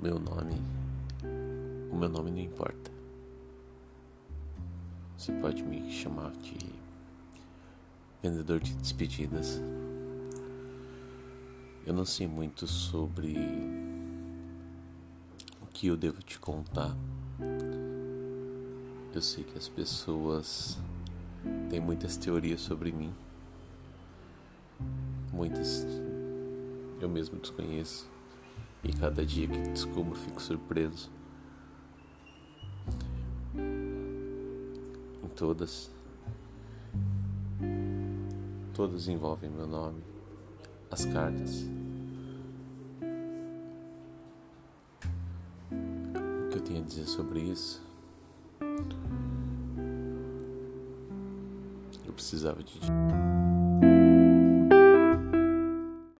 Meu nome. O meu nome não importa. Você pode me chamar de vendedor de despedidas. Eu não sei muito sobre o que eu devo te contar. Eu sei que as pessoas têm muitas teorias sobre mim. Muitas eu mesmo desconheço. E cada dia que descubro fico surpreso. Em todas. Todas envolvem meu nome. As cartas. O que eu tenho a dizer sobre isso? Eu precisava de.